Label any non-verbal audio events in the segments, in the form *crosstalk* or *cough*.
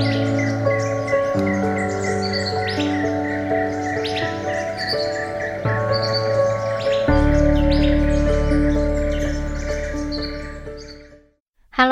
Thank you.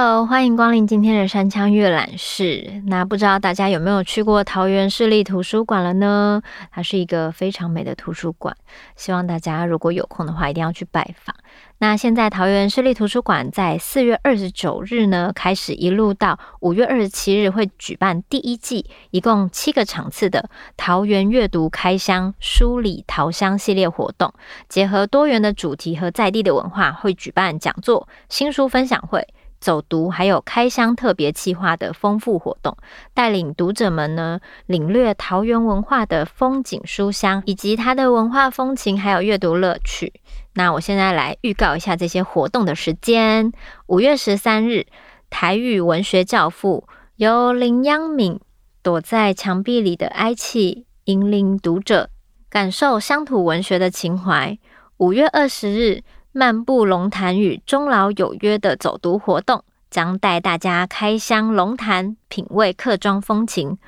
Hello，欢迎光临今天的山枪阅览室。那不知道大家有没有去过桃园市立图书馆了呢？它是一个非常美的图书馆，希望大家如果有空的话，一定要去拜访。那现在桃园市立图书馆在四月二十九日呢，开始一路到五月二十七日会举办第一季，一共七个场次的桃园阅读开箱书里桃香系列活动，结合多元的主题和在地的文化，会举办讲座、新书分享会。走读还有开箱特别企划的丰富活动，带领读者们呢领略桃园文化的风景书香，以及它的文化风情，还有阅读乐趣。那我现在来预告一下这些活动的时间：五月十三日，台语文学教父由林央敏躲在墙壁里的哀泣，引领读者感受乡土文学的情怀。五月二十日。漫步龙潭与终老有约的走读活动，将带大家开箱龙潭，品味客庄风情。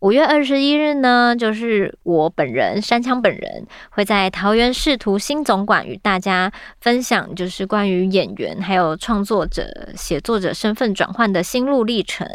五月二十一日呢，就是我本人山枪本人会在桃园市图新总馆与大家分享，就是关于演员还有创作者、写作者身份转换的心路历程。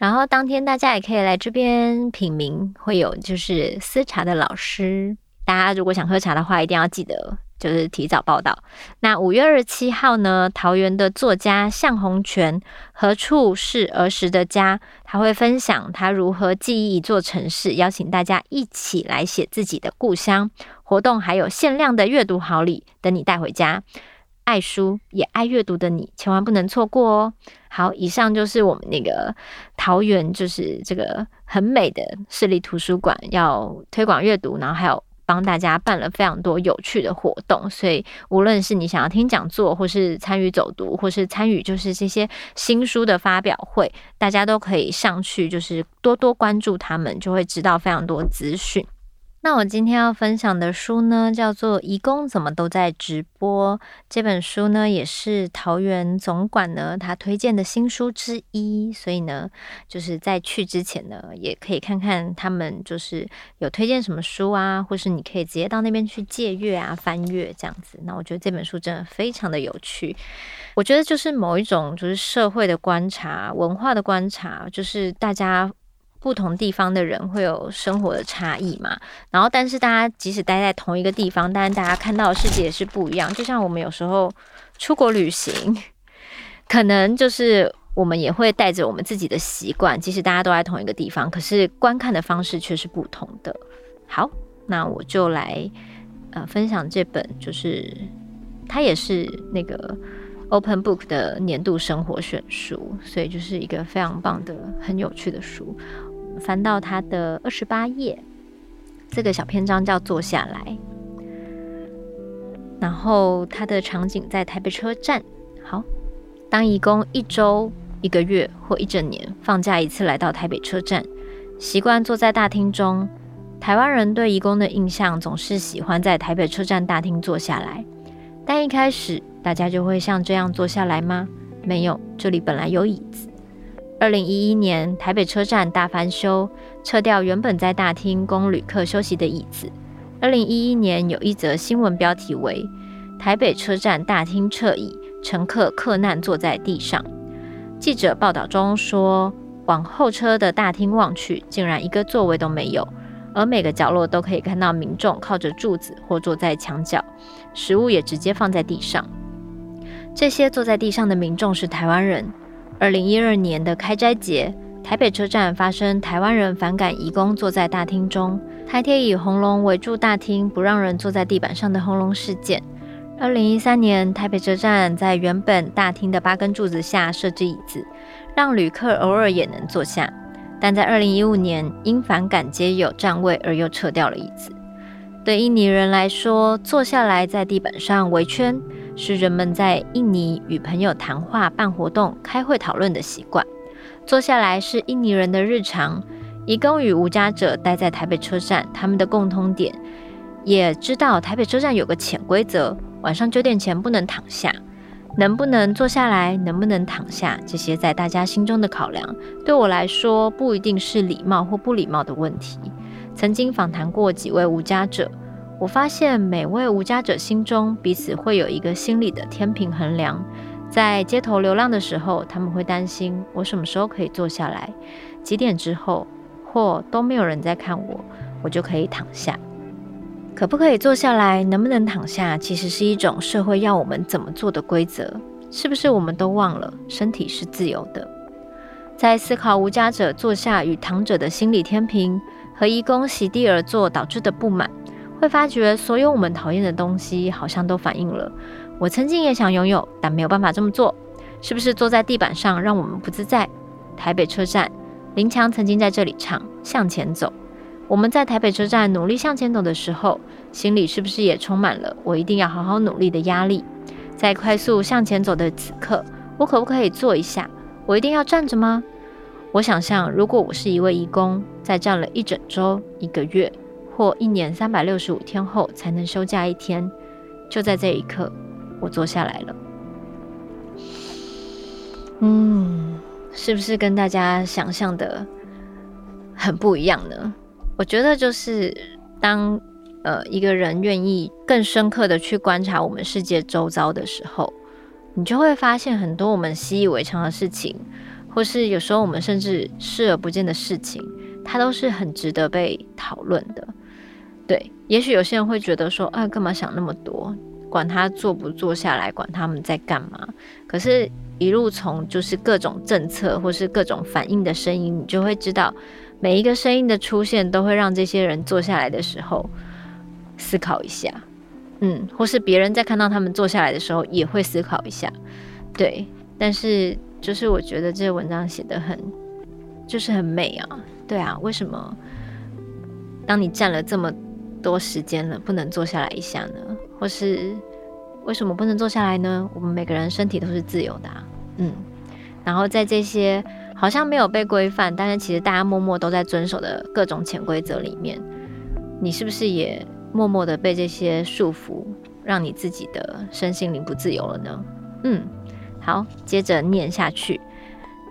然后当天大家也可以来这边品茗，会有就是私茶的老师。大家如果想喝茶的话，一定要记得。就是提早报道。那五月二十七号呢，桃园的作家向鸿泉，何处是儿时的家？他会分享他如何记忆一座城市，邀请大家一起来写自己的故乡。活动还有限量的阅读好礼等你带回家。爱书也爱阅读的你，千万不能错过哦。好，以上就是我们那个桃园，就是这个很美的市立图书馆要推广阅读，然后还有。帮大家办了非常多有趣的活动，所以无论是你想要听讲座，或是参与走读，或是参与就是这些新书的发表会，大家都可以上去，就是多多关注他们，就会知道非常多资讯。那我今天要分享的书呢，叫做《义工怎么都在直播》。这本书呢，也是桃园总馆呢他推荐的新书之一。所以呢，就是在去之前呢，也可以看看他们就是有推荐什么书啊，或是你可以直接到那边去借阅啊、翻阅这样子。那我觉得这本书真的非常的有趣。我觉得就是某一种就是社会的观察、文化的观察，就是大家。不同地方的人会有生活的差异嘛，然后但是大家即使待在同一个地方，但是大家看到的世界也是不一样。就像我们有时候出国旅行，可能就是我们也会带着我们自己的习惯，即使大家都在同一个地方，可是观看的方式却是不同的。好，那我就来呃分享这本，就是它也是那个 Open Book 的年度生活选书，所以就是一个非常棒的、很有趣的书。翻到它的二十八页，这个小篇章叫“坐下来”。然后它的场景在台北车站。好，当移工一周、一个月或一整年放假一次来到台北车站，习惯坐在大厅中。台湾人对移工的印象总是喜欢在台北车站大厅坐下来。但一开始大家就会像这样坐下来吗？没有，这里本来有椅子。二零一一年，台北车站大翻修，撤掉原本在大厅供旅客休息的椅子。二零一一年，有一则新闻标题为“台北车站大厅撤椅，乘客客难坐在地上”。记者报道中说，往候车的大厅望去，竟然一个座位都没有，而每个角落都可以看到民众靠着柱子或坐在墙角，食物也直接放在地上。这些坐在地上的民众是台湾人。二零一二年的开斋节，台北车站发生台湾人反感移工坐在大厅中，台铁以红龙围住大厅，不让人坐在地板上的红龙事件。二零一三年，台北车站在原本大厅的八根柱子下设置椅子，让旅客偶尔也能坐下。但在二零一五年，因反感街友占位而又撤掉了椅子。对印尼人来说，坐下来在地板上围圈。是人们在印尼与朋友谈话、办活动、开会讨论的习惯。坐下来是印尼人的日常。移工与无家者待在台北车站，他们的共通点也知道台北车站有个潜规则：晚上九点前不能躺下。能不能坐下来，能不能躺下，这些在大家心中的考量，对我来说不一定是礼貌或不礼貌的问题。曾经访谈过几位无家者，我发现每位无家者心中彼此会有一个心理的天平衡量。在街头流浪的时候，他们会担心我什么时候可以坐下来，几点之后，或都没有人在看我，我就可以躺下。可不可以坐下来，能不能躺下，其实是一种社会要我们怎么做的规则。是不是我们都忘了身体是自由的？在思考无家者坐下与躺着的心理天平和义工席地而坐导致的不满，会发觉所有我们讨厌的东西好像都反映了。我曾经也想拥有，但没有办法这么做。是不是坐在地板上让我们不自在？台北车站，林强曾经在这里唱《向前走》。我们在台北车站努力向前走的时候，心里是不是也充满了我一定要好好努力的压力？在快速向前走的此刻，我可不可以坐一下？我一定要站着吗？我想象，如果我是一位义工，在站了一整周、一个月或一年三百六十五天后才能休假一天，就在这一刻。我坐下来了，嗯，是不是跟大家想象的很不一样呢？我觉得就是当呃一个人愿意更深刻的去观察我们世界周遭的时候，你就会发现很多我们习以为常的事情，或是有时候我们甚至视而不见的事情，它都是很值得被讨论的。对，也许有些人会觉得说，啊，干嘛想那么多？管他坐不坐下来，管他们在干嘛。可是，一路从就是各种政策或是各种反应的声音，你就会知道，每一个声音的出现，都会让这些人坐下来的时候思考一下，嗯，或是别人在看到他们坐下来的时候，也会思考一下。对，但是就是我觉得这个文章写得很，就是很美啊。对啊，为什么当你站了这么多时间了，不能坐下来一下呢？或是为什么不能坐下来呢？我们每个人身体都是自由的，嗯。然后在这些好像没有被规范，但是其实大家默默都在遵守的各种潜规则里面，你是不是也默默的被这些束缚，让你自己的身心灵不自由了呢？嗯，好，接着念下去，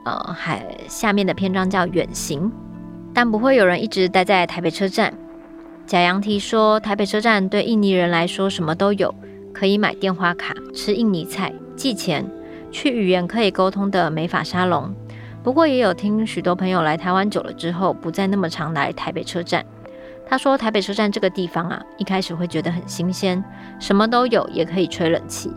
呃，还下面的篇章叫远行，但不会有人一直待在台北车站。贾杨提说：“台北车站对印尼人来说什么都有，可以买电话卡、吃印尼菜、寄钱、去语言可以沟通的美发沙龙。不过也有听许多朋友来台湾久了之后，不再那么常来台北车站。他说，台北车站这个地方啊，一开始会觉得很新鲜，什么都有，也可以吹冷气。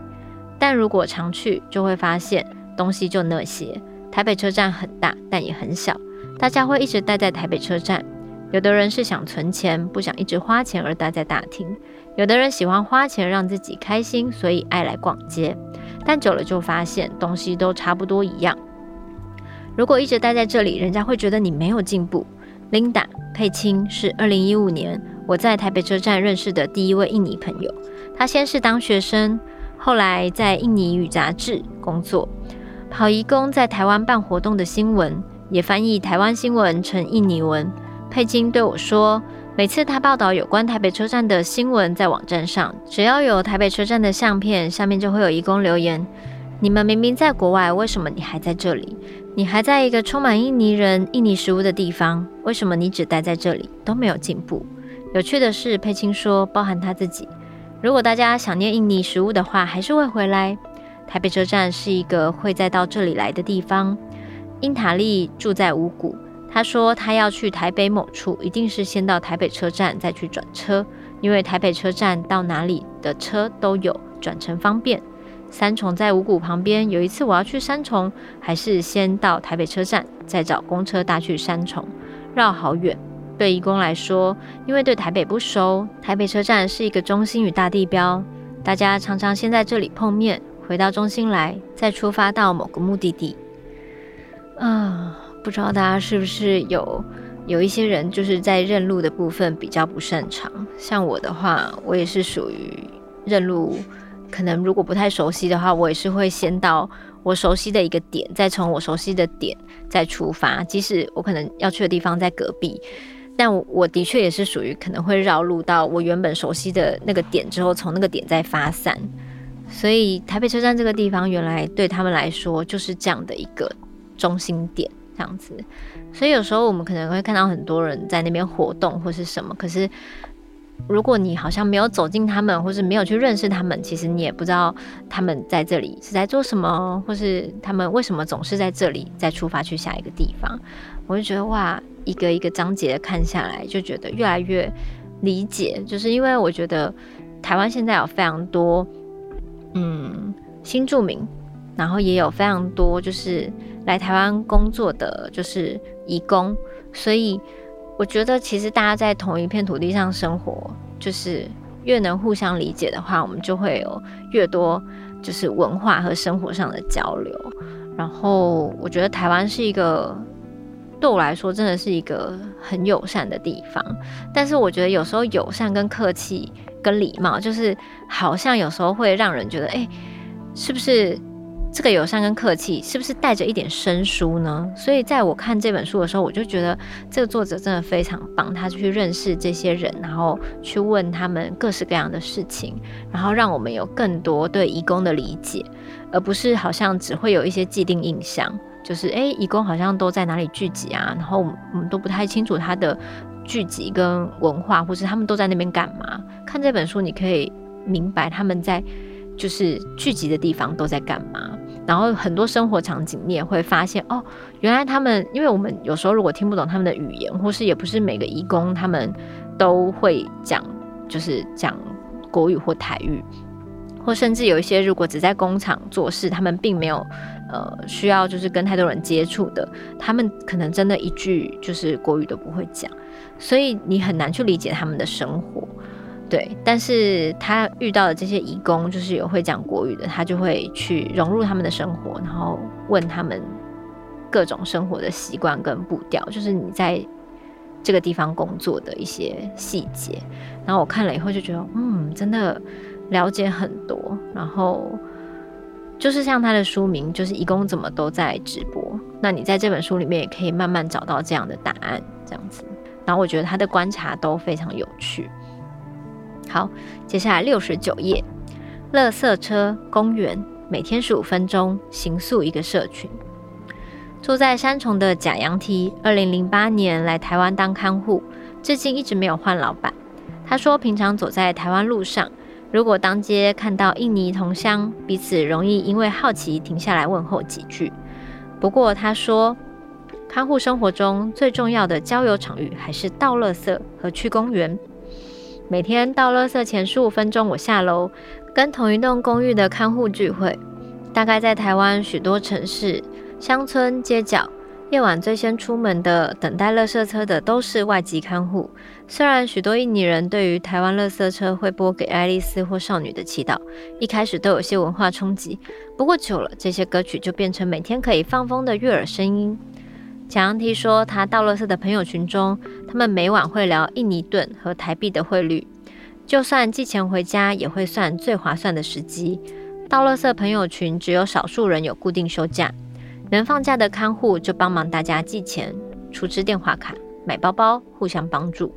但如果常去，就会发现东西就那些。台北车站很大，但也很小，大家会一直待在台北车站。”有的人是想存钱，不想一直花钱而待在大厅；有的人喜欢花钱让自己开心，所以爱来逛街。但久了就发现东西都差不多一样。如果一直待在这里，人家会觉得你没有进步。Linda 佩青是二零一五年我在台北车站认识的第一位印尼朋友。她先是当学生，后来在印尼语杂志工作，跑义工在台湾办活动的新闻，也翻译台湾新闻成印尼文。佩金对我说：“每次他报道有关台北车站的新闻，在网站上，只要有台北车站的相片，下面就会有义工留言：‘你们明明在国外，为什么你还在这里？你还在一个充满印尼人、印尼食物的地方，为什么你只待在这里，都没有进步？’有趣的是，佩金说，包含他自己，如果大家想念印尼食物的话，还是会回来。台北车站是一个会再到这里来的地方。英塔利住在五股。”他说他要去台北某处，一定是先到台北车站再去转车，因为台北车站到哪里的车都有，转乘方便。三重在五股旁边，有一次我要去三重，还是先到台北车站，再找公车搭去三重，绕好远。对义工来说，因为对台北不熟，台北车站是一个中心与大地标，大家常常先在这里碰面，回到中心来，再出发到某个目的地。啊。不知道大家是不是有有一些人就是在认路的部分比较不擅长，像我的话，我也是属于认路，可能如果不太熟悉的话，我也是会先到我熟悉的一个点，再从我熟悉的点再出发，即使我可能要去的地方在隔壁，但我，我的确也是属于可能会绕路到我原本熟悉的那个点之后，从那个点再发散。所以台北车站这个地方原来对他们来说就是这样的一个中心点，这样子。所以有时候我们可能会看到很多人在那边活动或是什么，可是如果你好像没有走进他们，或是没有去认识他们，其实你也不知道他们在这里是在做什么，或是他们为什么总是在这里再出发去下一个地方。我就觉得哇，一个一个章节看下来，就觉得越来越理解，就是因为我觉得台湾现在有非常多嗯新住民，然后也有非常多就是来台湾工作的就是。移工，所以我觉得其实大家在同一片土地上生活，就是越能互相理解的话，我们就会有越多就是文化和生活上的交流。然后我觉得台湾是一个对我来说真的是一个很友善的地方，但是我觉得有时候友善跟客气跟礼貌，就是好像有时候会让人觉得，哎，是不是？这个友善跟客气是不是带着一点生疏呢？所以在我看这本书的时候，我就觉得这个作者真的非常棒，他去认识这些人，然后去问他们各式各样的事情，然后让我们有更多对移工的理解，而不是好像只会有一些既定印象，就是诶，移工好像都在哪里聚集啊，然后我们都不太清楚他的聚集跟文化，或是他们都在那边干嘛。看这本书，你可以明白他们在就是聚集的地方都在干嘛。然后很多生活场景，你也会发现哦，原来他们，因为我们有时候如果听不懂他们的语言，或是也不是每个移工他们都会讲，就是讲国语或台语，或甚至有一些如果只在工厂做事，他们并没有呃需要就是跟太多人接触的，他们可能真的一句就是国语都不会讲，所以你很难去理解他们的生活。对，但是他遇到的这些义工，就是有会讲国语的，他就会去融入他们的生活，然后问他们各种生活的习惯跟步调，就是你在这个地方工作的一些细节。然后我看了以后就觉得，嗯，真的了解很多。然后就是像他的书名，就是义工怎么都在直播。那你在这本书里面也可以慢慢找到这样的答案，这样子。然后我觉得他的观察都非常有趣。好，接下来六十九页，垃圾车公园每天十五分钟，行塑一个社群。住在三重的贾杨提，二零零八年来台湾当看护，至今一直没有换老板。他说，平常走在台湾路上，如果当街看到印尼同乡，彼此容易因为好奇停下来问候几句。不过他说，看护生活中最重要的交友场域还是倒垃圾和去公园。每天到垃圾前十五分钟，我下楼跟同一栋公寓的看护聚会。大概在台湾许多城市、乡村、街角，夜晚最先出门的、等待垃圾车的都是外籍看护。虽然许多印尼人对于台湾垃圾车会播给爱丽丝或少女的祈祷，一开始都有些文化冲击。不过久了，这些歌曲就变成每天可以放风的悦耳声音。贾杨提说，他倒垃圾的朋友群中，他们每晚会聊印尼盾和台币的汇率，就算寄钱回家，也会算最划算的时机。倒垃圾朋友群只有少数人有固定休假，能放假的看护就帮忙大家寄钱、出支电话卡、买包包，互相帮助。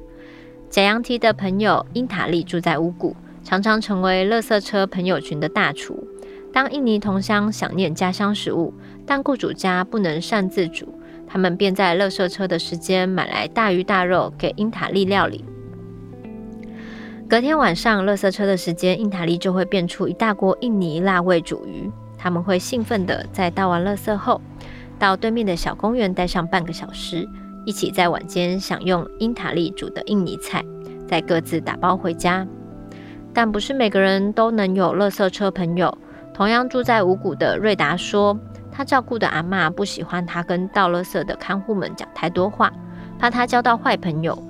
贾杨提的朋友英塔利住在乌谷，常常成为垃圾车朋友群的大厨。当印尼同乡想念家乡食物，但雇主家不能擅自煮。他们便在垃圾车的时间买来大鱼大肉给英塔利料理。隔天晚上，垃圾车的时间，英塔利就会变出一大锅印尼辣味煮鱼。他们会兴奋地在倒完垃圾后，到对面的小公园待上半个小时，一起在晚间享用英塔利煮的印尼菜，再各自打包回家。但不是每个人都能有垃圾车朋友。同样住在五股的瑞达说。他照顾的阿嬷不喜欢他跟倒垃圾的看护们讲太多话，怕他交到坏朋友。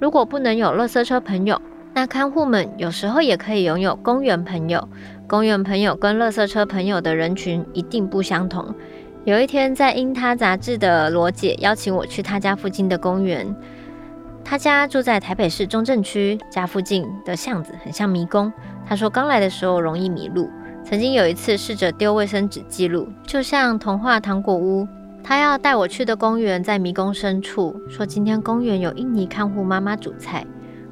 如果不能有垃圾车朋友，那看护们有时候也可以拥有公园朋友。公园朋友跟垃圾车朋友的人群一定不相同。有一天，在英他杂志的罗姐邀请我去他家附近的公园。他家住在台北市中正区，家附近的巷子很像迷宫。他说刚来的时候容易迷路。曾经有一次试着丢卫生纸记录，就像童话糖果屋。他要带我去的公园在迷宫深处，说今天公园有印尼看护妈妈煮菜。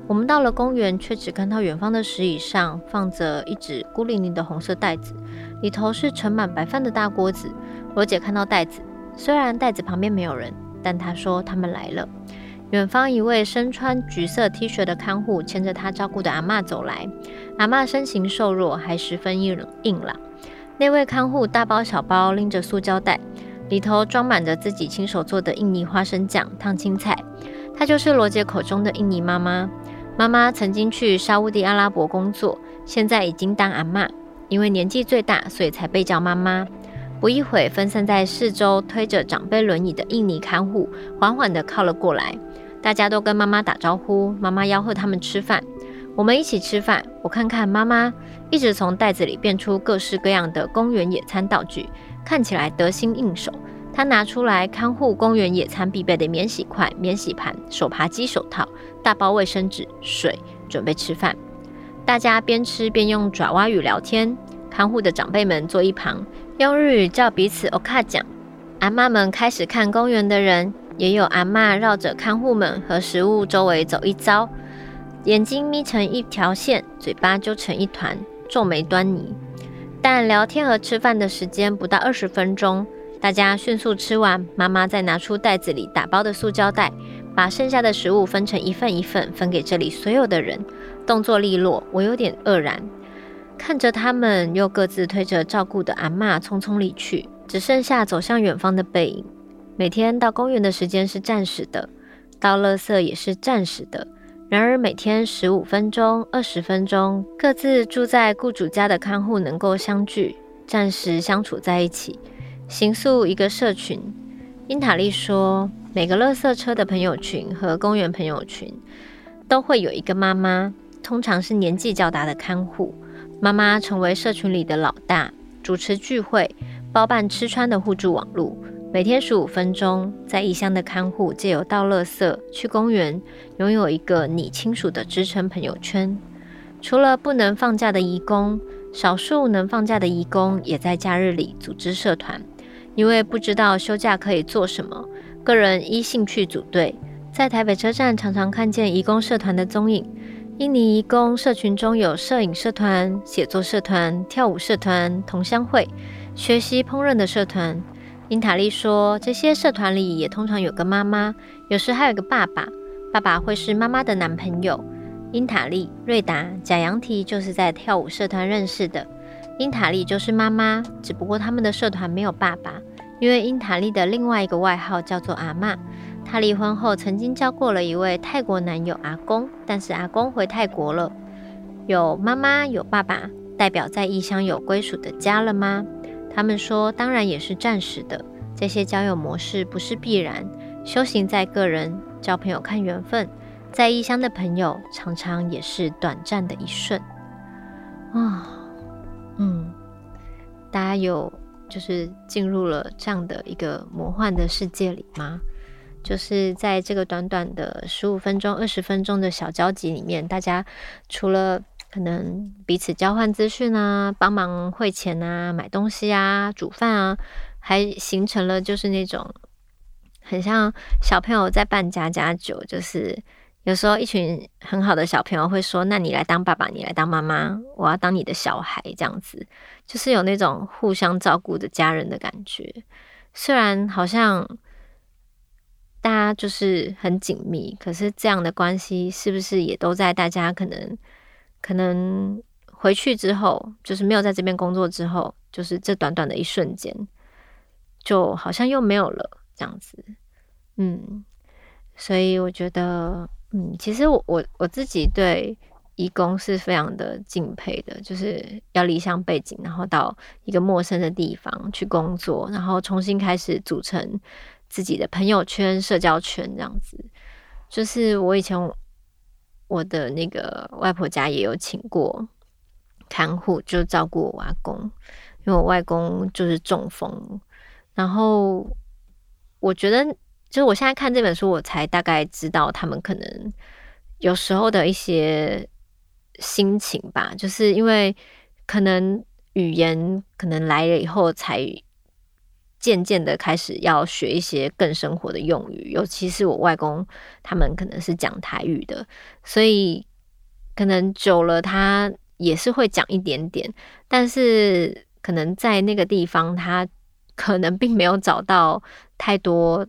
我们到了公园，却只看到远方的石椅上放着一只孤零零的红色袋子，里头是盛满白饭的大锅子。罗姐看到袋子，虽然袋子旁边没有人，但她说他们来了。远方一位身穿橘色 T 恤的看护牵着她照顾的阿嬷走来，阿嬷身形瘦弱，还十分硬硬朗。那位看护大包小包拎着塑胶袋，里头装满着自己亲手做的印尼花生酱烫青菜。她就是罗杰口中的印尼妈妈。妈妈曾经去沙乌地阿拉伯工作，现在已经当阿嬷，因为年纪最大，所以才被叫妈妈。不一会，分散在四周推着长辈轮椅的印尼看护缓缓地靠了过来，大家都跟妈妈打招呼，妈妈吆喝他们吃饭。我们一起吃饭，我看看妈妈一直从袋子里变出各式各样的公园野餐道具，看起来得心应手。她拿出来看护公园野餐必备的免洗筷、免洗盘、手扒鸡手套、大包卫生纸、水，准备吃饭。大家边吃边用爪哇语聊天。看护的长辈们坐一旁，用日语叫彼此“ “oka” 讲”。阿嬷们开始看公园的人，也有阿嬷绕着看护们和食物周围走一遭，眼睛眯成一条线，嘴巴揪成一团，皱眉端倪。但聊天和吃饭的时间不到二十分钟。大家迅速吃完，妈妈再拿出袋子里打包的塑胶袋，把剩下的食物分成一份一份分给这里所有的人，动作利落。我有点愕然，看着他们又各自推着照顾的阿嬷匆匆离去，只剩下走向远方的背影。每天到公园的时间是暂时的，倒垃圾也是暂时的。然而每天十五分钟、二十分钟，各自住在雇主家的看护能够相聚，暂时相处在一起。形塑一个社群。英塔利说，每个垃圾车的朋友群和公园朋友群都会有一个妈妈，通常是年纪较大的看护。妈妈成为社群里的老大，主持聚会，包办吃穿的互助网络。每天十五分钟，在异乡的看护借由倒垃圾、去公园，拥有一个你亲属的支撑朋友圈。除了不能放假的移工，少数能放假的移工也在假日里组织社团。因为不知道休假可以做什么，个人依兴趣组队。在台北车站常常看见移工社团的踪影。印尼移工社群中有摄影社团、写作社团、跳舞社团、同乡会、学习烹饪的社团。英塔利说，这些社团里也通常有个妈妈，有时还有个爸爸，爸爸会是妈妈的男朋友。英塔利、瑞达、贾杨提就是在跳舞社团认识的。英塔利就是妈妈，只不过他们的社团没有爸爸，因为英塔利的另外一个外号叫做阿嬷。她离婚后曾经交过了一位泰国男友阿公，但是阿公回泰国了。有妈妈有爸爸，代表在异乡有归属的家了吗？他们说，当然也是暂时的。这些交友模式不是必然，修行在个人，交朋友看缘分。在异乡的朋友，常常也是短暂的一瞬。啊、嗯，大家有就是进入了这样的一个魔幻的世界里吗？就是在这个短短的十五分钟、二十分钟的小交集里面，大家除了可能彼此交换资讯啊、帮忙汇钱啊、买东西啊、煮饭啊，还形成了就是那种很像小朋友在扮家家酒，就是。有时候，一群很好的小朋友会说：“那你来当爸爸，你来当妈妈，我要当你的小孩。”这样子就是有那种互相照顾的家人的感觉。虽然好像大家就是很紧密，可是这样的关系是不是也都在大家可能可能回去之后，就是没有在这边工作之后，就是这短短的一瞬间，就好像又没有了这样子。嗯，所以我觉得。嗯，其实我我我自己对义工是非常的敬佩的，就是要离乡背井，然后到一个陌生的地方去工作，然后重新开始组成自己的朋友圈、社交圈这样子。就是我以前我的那个外婆家也有请过看护，就照顾我阿公，因为我外公就是中风，然后我觉得。就是我现在看这本书，我才大概知道他们可能有时候的一些心情吧。就是因为可能语言可能来了以后才渐渐的开始要学一些更生活的用语，尤其是我外公他们可能是讲台语的，所以可能久了他也是会讲一点点，但是可能在那个地方他 *laughs* 可能并没有找到太多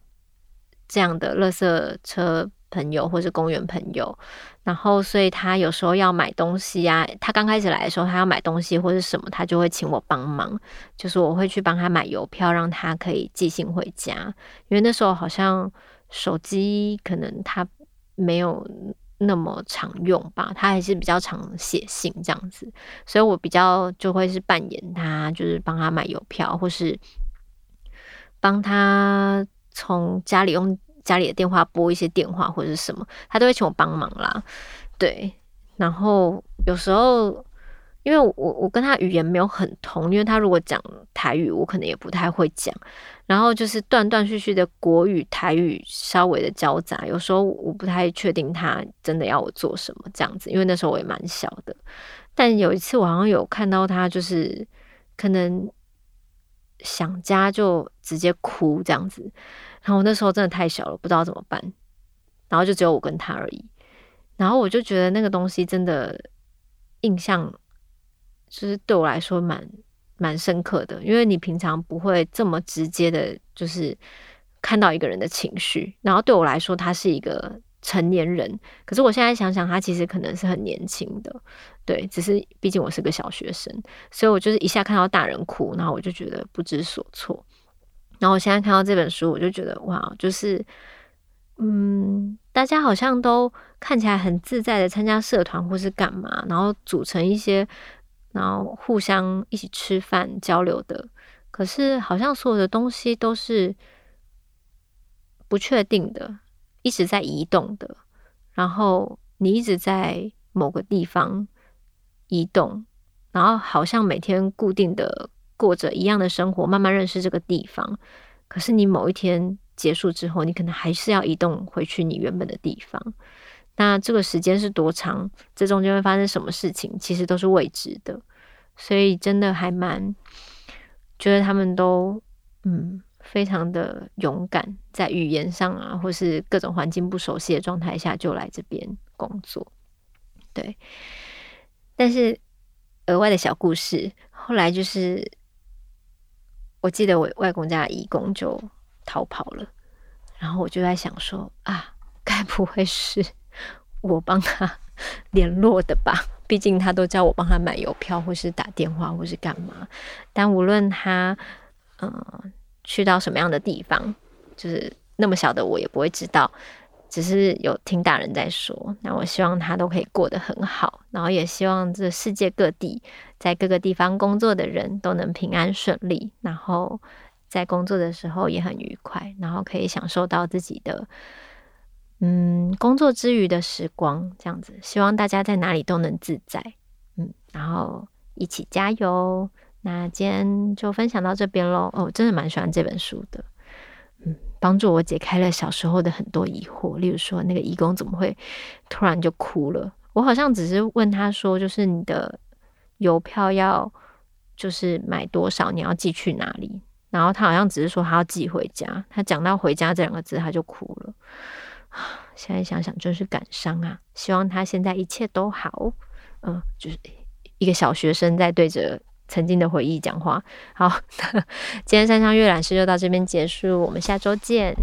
这样的垃圾车朋友或是公园朋友。然后，所以他有时候要买东西啊，他刚开始来的时候，他要买东西或是什么，他就会请我帮忙，就是我会去帮他买邮票，让他可以寄信回家。因为那时候好像手机可能他没有那么常用吧，他还是比较常写信这样子，所以我比较就会是扮演他，就是帮他买邮票，或是帮他从家里用。家里的电话拨一些电话或者是什么，他都会请我帮忙啦。对，然后有时候因为我我跟他语言没有很通，因为他如果讲台语，我可能也不太会讲。然后就是断断续续的国语台语稍微的交杂，有时候我不太确定他真的要我做什么这样子。因为那时候我也蛮小的，但有一次我好像有看到他，就是可能想家就直接哭这样子。然后我那时候真的太小了，不知道怎么办，然后就只有我跟他而已。然后我就觉得那个东西真的印象，就是对我来说蛮蛮深刻的，因为你平常不会这么直接的，就是看到一个人的情绪。然后对我来说，他是一个成年人，可是我现在想想，他其实可能是很年轻的，对，只是毕竟我是个小学生，所以我就是一下看到大人哭，然后我就觉得不知所措。然后我现在看到这本书，我就觉得哇，就是，嗯，大家好像都看起来很自在的参加社团或是干嘛，然后组成一些，然后互相一起吃饭交流的。可是好像所有的东西都是不确定的，一直在移动的。然后你一直在某个地方移动，然后好像每天固定的。过着一样的生活，慢慢认识这个地方。可是你某一天结束之后，你可能还是要移动回去你原本的地方。那这个时间是多长？这中间会发生什么事情？其实都是未知的。所以真的还蛮觉得他们都嗯非常的勇敢，在语言上啊，或是各种环境不熟悉的状态下就来这边工作。对，但是额外的小故事，后来就是。我记得我外公家的移工就逃跑了，然后我就在想说啊，该不会是我帮他联络的吧？毕竟他都叫我帮他买邮票，或是打电话，或是干嘛。但无论他嗯、去到什么样的地方，就是那么小的我也不会知道。只是有听大人在说，那我希望他都可以过得很好，然后也希望这世界各地在各个地方工作的人都能平安顺利，然后在工作的时候也很愉快，然后可以享受到自己的嗯工作之余的时光，这样子。希望大家在哪里都能自在，嗯，然后一起加油。那今天就分享到这边喽。哦，真的蛮喜欢这本书的。帮助我解开了小时候的很多疑惑，例如说那个义工怎么会突然就哭了？我好像只是问他说，就是你的邮票要就是买多少，你要寄去哪里？然后他好像只是说他要寄回家。他讲到回家这两个字，他就哭了。*sighs* 现在想想真是感伤啊！希望他现在一切都好。嗯，就是一个小学生在对着。曾经的回忆讲话，好，*laughs* 今天山羌阅览室就到这边结束，我们下周见。